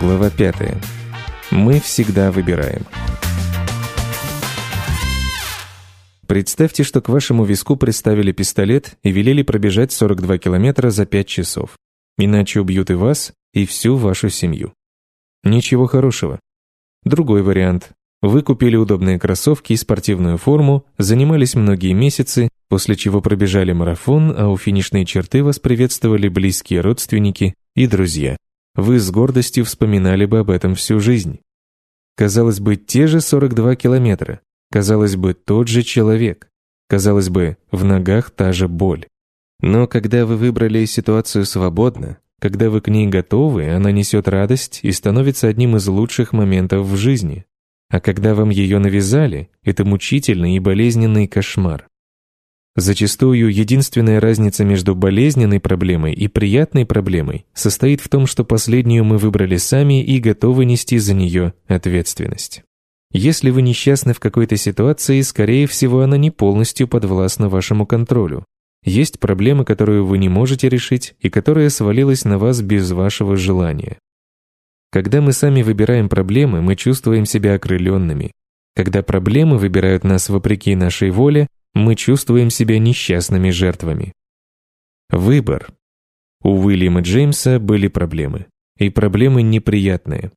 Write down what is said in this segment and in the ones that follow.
Глава 5. Мы всегда выбираем. Представьте, что к вашему виску приставили пистолет и велели пробежать 42 километра за 5 часов. Иначе убьют и вас, и всю вашу семью. Ничего хорошего. Другой вариант. Вы купили удобные кроссовки и спортивную форму, занимались многие месяцы, после чего пробежали марафон, а у финишной черты вас приветствовали близкие родственники и друзья вы с гордостью вспоминали бы об этом всю жизнь. Казалось бы, те же 42 километра. Казалось бы, тот же человек. Казалось бы, в ногах та же боль. Но когда вы выбрали ситуацию свободно, когда вы к ней готовы, она несет радость и становится одним из лучших моментов в жизни. А когда вам ее навязали, это мучительный и болезненный кошмар. Зачастую единственная разница между болезненной проблемой и приятной проблемой состоит в том, что последнюю мы выбрали сами и готовы нести за нее ответственность. Если вы несчастны в какой-то ситуации, скорее всего, она не полностью подвластна вашему контролю. Есть проблема, которую вы не можете решить и которая свалилась на вас без вашего желания. Когда мы сами выбираем проблемы, мы чувствуем себя окрыленными. Когда проблемы выбирают нас вопреки нашей воле, мы чувствуем себя несчастными жертвами. Выбор. У Уильяма Джеймса были проблемы. И проблемы неприятные.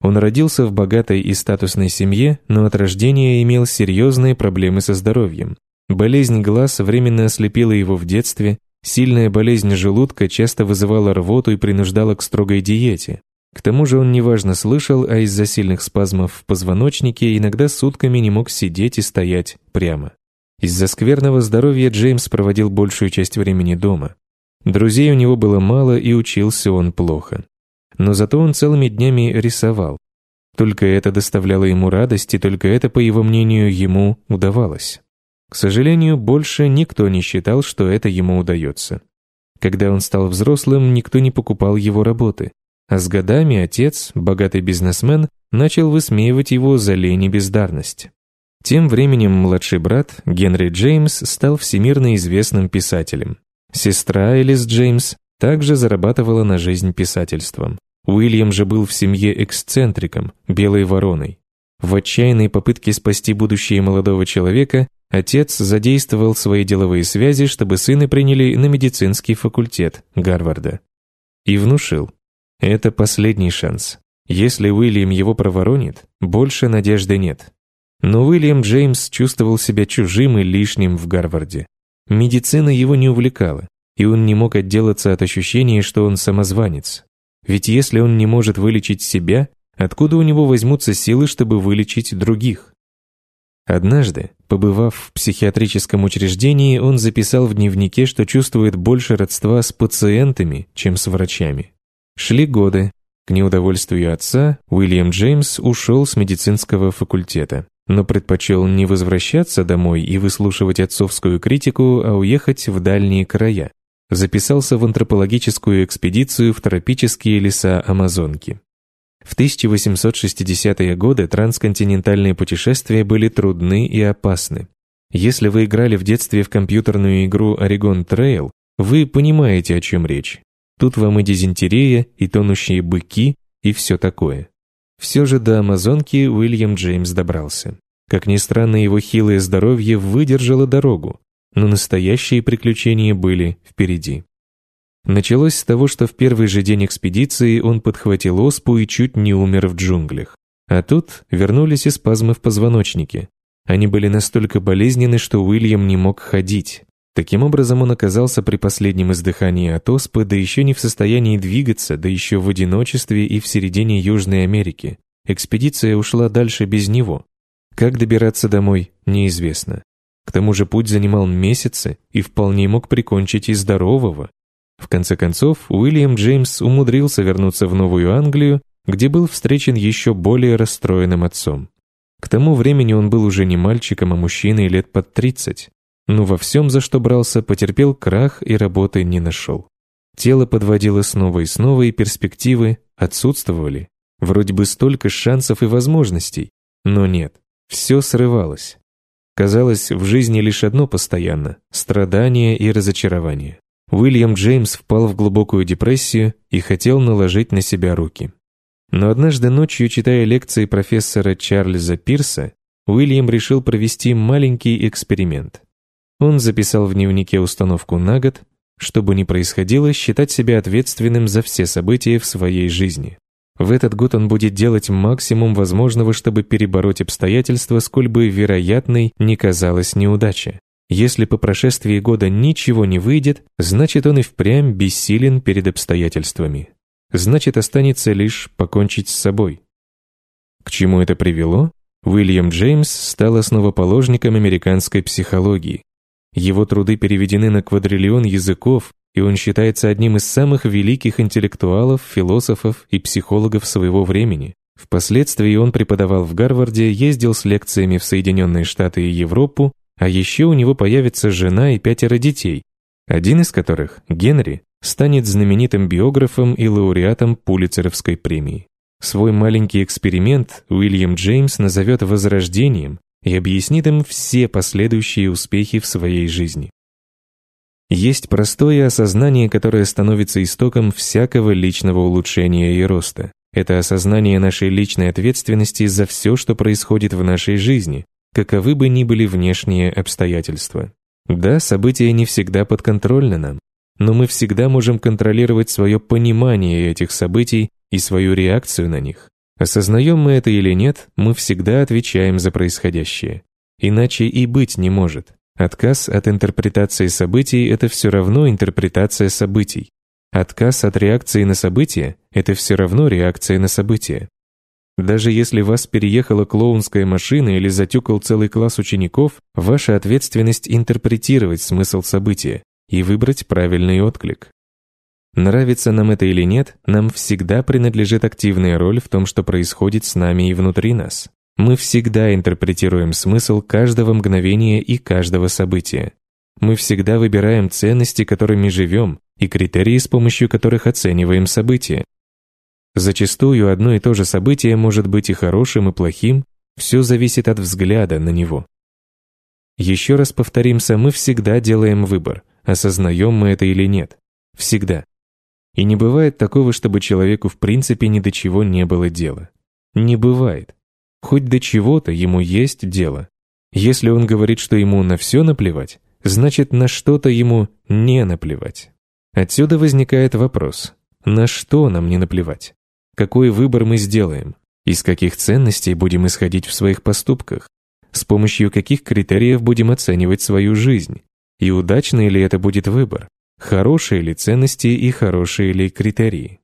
Он родился в богатой и статусной семье, но от рождения имел серьезные проблемы со здоровьем. Болезнь глаз временно ослепила его в детстве, сильная болезнь желудка часто вызывала рвоту и принуждала к строгой диете. К тому же он неважно слышал, а из-за сильных спазмов в позвоночнике иногда сутками не мог сидеть и стоять прямо. Из-за скверного здоровья Джеймс проводил большую часть времени дома. Друзей у него было мало, и учился он плохо. Но зато он целыми днями рисовал. Только это доставляло ему радость, и только это, по его мнению, ему удавалось. К сожалению, больше никто не считал, что это ему удается. Когда он стал взрослым, никто не покупал его работы. А с годами отец, богатый бизнесмен, начал высмеивать его за лень и бездарность. Тем временем младший брат, Генри Джеймс, стал всемирно известным писателем. Сестра Элис Джеймс также зарабатывала на жизнь писательством. Уильям же был в семье эксцентриком, белой вороной. В отчаянной попытке спасти будущее молодого человека отец задействовал свои деловые связи, чтобы сына приняли на медицинский факультет Гарварда. И внушил. Это последний шанс. Если Уильям его проворонит, больше надежды нет. Но Уильям Джеймс чувствовал себя чужим и лишним в Гарварде. Медицина его не увлекала, и он не мог отделаться от ощущения, что он самозванец. Ведь если он не может вылечить себя, откуда у него возьмутся силы, чтобы вылечить других? Однажды, побывав в психиатрическом учреждении, он записал в дневнике, что чувствует больше родства с пациентами, чем с врачами. Шли годы. К неудовольствию отца Уильям Джеймс ушел с медицинского факультета но предпочел не возвращаться домой и выслушивать отцовскую критику, а уехать в дальние края. Записался в антропологическую экспедицию в тропические леса Амазонки. В 1860-е годы трансконтинентальные путешествия были трудны и опасны. Если вы играли в детстве в компьютерную игру Oregon Trail, вы понимаете, о чем речь. Тут вам и дизентерия, и тонущие быки, и все такое. Все же до Амазонки Уильям Джеймс добрался. Как ни странно, его хилое здоровье выдержало дорогу, но настоящие приключения были впереди. Началось с того, что в первый же день экспедиции он подхватил оспу и чуть не умер в джунглях. А тут вернулись и спазмы в позвоночнике. Они были настолько болезненны, что Уильям не мог ходить. Таким образом, он оказался при последнем издыхании от оспы, да еще не в состоянии двигаться, да еще в одиночестве и в середине Южной Америки. Экспедиция ушла дальше без него. Как добираться домой, неизвестно. К тому же путь занимал месяцы и вполне мог прикончить и здорового. В конце концов, Уильям Джеймс умудрился вернуться в Новую Англию, где был встречен еще более расстроенным отцом. К тому времени он был уже не мальчиком, а мужчиной лет под 30 но во всем, за что брался, потерпел крах и работы не нашел. Тело подводило снова и снова, и перспективы отсутствовали. Вроде бы столько шансов и возможностей, но нет, все срывалось. Казалось, в жизни лишь одно постоянно – страдание и разочарование. Уильям Джеймс впал в глубокую депрессию и хотел наложить на себя руки. Но однажды ночью, читая лекции профессора Чарльза Пирса, Уильям решил провести маленький эксперимент. Он записал в дневнике установку на год, что бы ни происходило, считать себя ответственным за все события в своей жизни. В этот год он будет делать максимум возможного, чтобы перебороть обстоятельства, сколь бы вероятной не казалась неудача. Если по прошествии года ничего не выйдет, значит он и впрямь бессилен перед обстоятельствами. Значит останется лишь покончить с собой. К чему это привело? Уильям Джеймс стал основоположником американской психологии. Его труды переведены на квадриллион языков, и он считается одним из самых великих интеллектуалов, философов и психологов своего времени. Впоследствии он преподавал в Гарварде, ездил с лекциями в Соединенные Штаты и Европу, а еще у него появится жена и пятеро детей, один из которых, Генри, станет знаменитым биографом и лауреатом Пулицеровской премии. Свой маленький эксперимент Уильям Джеймс назовет «возрождением» и объяснит им все последующие успехи в своей жизни. Есть простое осознание, которое становится истоком всякого личного улучшения и роста. Это осознание нашей личной ответственности за все, что происходит в нашей жизни, каковы бы ни были внешние обстоятельства. Да, события не всегда подконтрольны нам, но мы всегда можем контролировать свое понимание этих событий и свою реакцию на них. Осознаем мы это или нет, мы всегда отвечаем за происходящее. Иначе и быть не может. Отказ от интерпретации событий – это все равно интерпретация событий. Отказ от реакции на события – это все равно реакция на события. Даже если вас переехала клоунская машина или затюкал целый класс учеников, ваша ответственность интерпретировать смысл события и выбрать правильный отклик. Нравится нам это или нет, нам всегда принадлежит активная роль в том, что происходит с нами и внутри нас. Мы всегда интерпретируем смысл каждого мгновения и каждого события. Мы всегда выбираем ценности, которыми живем, и критерии, с помощью которых оцениваем события. Зачастую одно и то же событие может быть и хорошим, и плохим, все зависит от взгляда на него. Еще раз повторимся, мы всегда делаем выбор, осознаем мы это или нет. Всегда. И не бывает такого, чтобы человеку в принципе ни до чего не было дела. Не бывает. Хоть до чего-то ему есть дело. Если он говорит, что ему на все наплевать, значит на что-то ему не наплевать. Отсюда возникает вопрос, на что нам не наплевать? Какой выбор мы сделаем? Из каких ценностей будем исходить в своих поступках? С помощью каких критериев будем оценивать свою жизнь? И удачный ли это будет выбор? Хорошие ли ценности и хорошие ли критерии?